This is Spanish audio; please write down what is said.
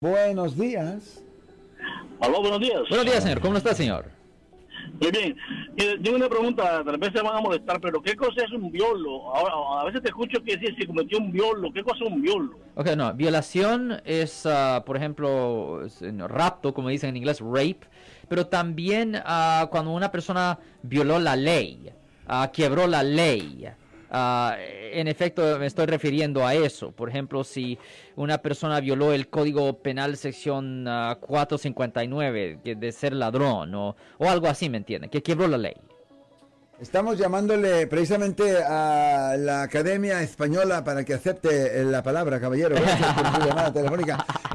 Buenos días. Aló, buenos días. Buenos días, señor. ¿Cómo está, señor? Muy bien. Tengo una pregunta, tal vez se van a molestar, pero ¿qué cosa es un violo? Ahora, a veces te escucho que si se cometió un violo, ¿qué cosa es un violo? Ok, no. Violación es, ah, por ejemplo, es, eh, no, rapto, como dicen en inglés, rape. Pero también ah, cuando una persona violó la ley, ah, quebró la ley. Ah, en efecto, me estoy refiriendo a eso. Por ejemplo, si una persona violó el Código Penal sección ah, 459 que de ser ladrón o, algo así, ¿me entienden? Que quebró la ley. Estamos llamándole precisamente a la Academia Española para que acepte la palabra, caballero. Gracias por su llamada telefónica.